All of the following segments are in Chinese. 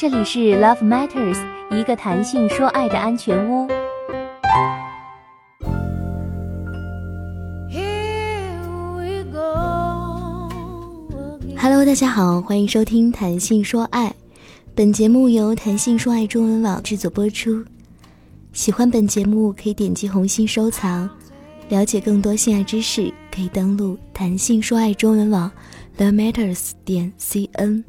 这里是 Love Matters，一个弹性说爱的安全屋。Hello，大家好，欢迎收听谈性说爱。本节目由谈性说爱中文网制作播出。喜欢本节目可以点击红心收藏。了解更多性爱知识，可以登录谈性说爱中文网 the matters 点 cn。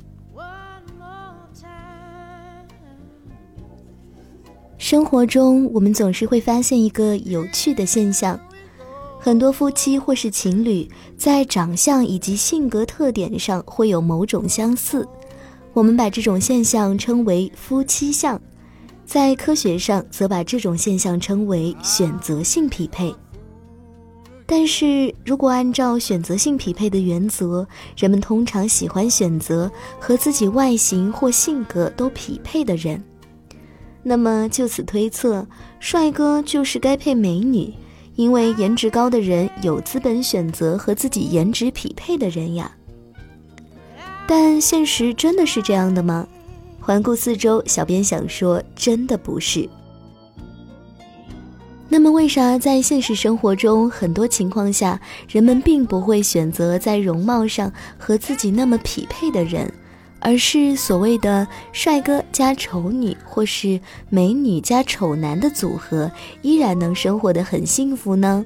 生活中，我们总是会发现一个有趣的现象：很多夫妻或是情侣在长相以及性格特点上会有某种相似。我们把这种现象称为夫妻相，在科学上则把这种现象称为选择性匹配。但是如果按照选择性匹配的原则，人们通常喜欢选择和自己外形或性格都匹配的人。那么就此推测，帅哥就是该配美女，因为颜值高的人有资本选择和自己颜值匹配的人呀。但现实真的是这样的吗？环顾四周，小编想说，真的不是。那么为啥在现实生活中，很多情况下，人们并不会选择在容貌上和自己那么匹配的人？而是所谓的帅哥加丑女，或是美女加丑男的组合，依然能生活的很幸福呢？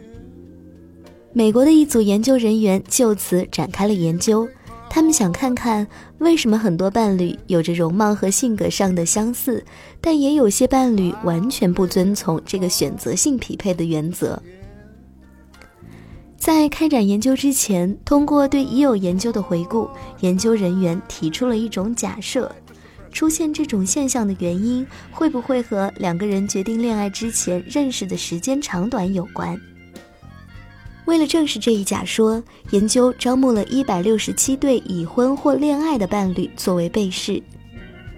美国的一组研究人员就此展开了研究，他们想看看为什么很多伴侣有着容貌和性格上的相似，但也有些伴侣完全不遵从这个选择性匹配的原则。在开展研究之前，通过对已有研究的回顾，研究人员提出了一种假设：出现这种现象的原因会不会和两个人决定恋爱之前认识的时间长短有关？为了证实这一假说，研究招募了一百六十七对已婚或恋爱的伴侣作为被试，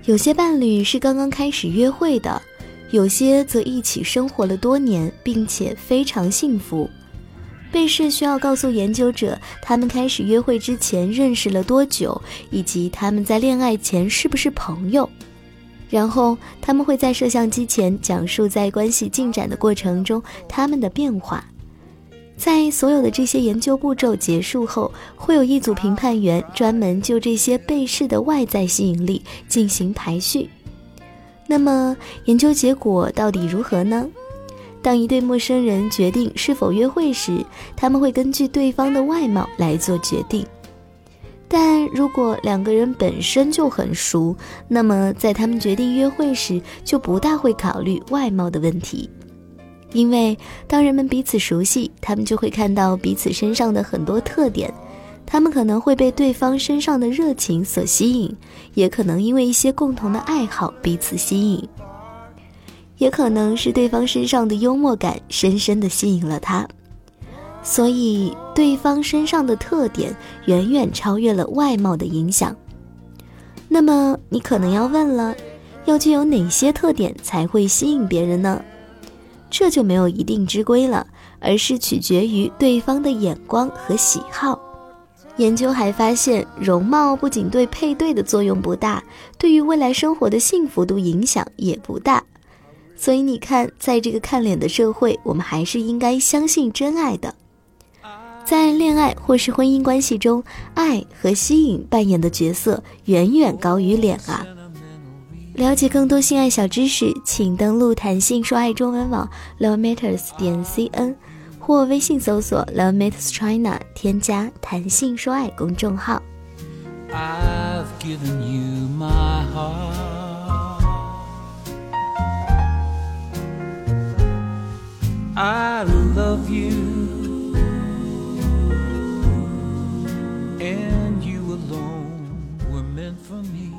有些伴侣是刚刚开始约会的，有些则一起生活了多年，并且非常幸福。被试需要告诉研究者，他们开始约会之前认识了多久，以及他们在恋爱前是不是朋友。然后他们会在摄像机前讲述在关系进展的过程中他们的变化。在所有的这些研究步骤结束后，会有一组评判员专门就这些被试的外在吸引力进行排序。那么研究结果到底如何呢？当一对陌生人决定是否约会时，他们会根据对方的外貌来做决定。但如果两个人本身就很熟，那么在他们决定约会时就不大会考虑外貌的问题。因为当人们彼此熟悉，他们就会看到彼此身上的很多特点，他们可能会被对方身上的热情所吸引，也可能因为一些共同的爱好彼此吸引。也可能是对方身上的幽默感深深的吸引了他，所以对方身上的特点远远超越了外貌的影响。那么你可能要问了，要具有哪些特点才会吸引别人呢？这就没有一定之规了，而是取决于对方的眼光和喜好。研究还发现，容貌不仅对配对的作用不大，对于未来生活的幸福度影响也不大。所以你看，在这个看脸的社会，我们还是应该相信真爱的。在恋爱或是婚姻关系中，爱和吸引扮演的角色远远高于脸啊！了解更多性爱小知识，请登录谈性说爱中文网 love matters 点 cn，或微信搜索 love matters China，添加谈性说爱公众号。I've given you my heart. I love you, and you alone were meant for me.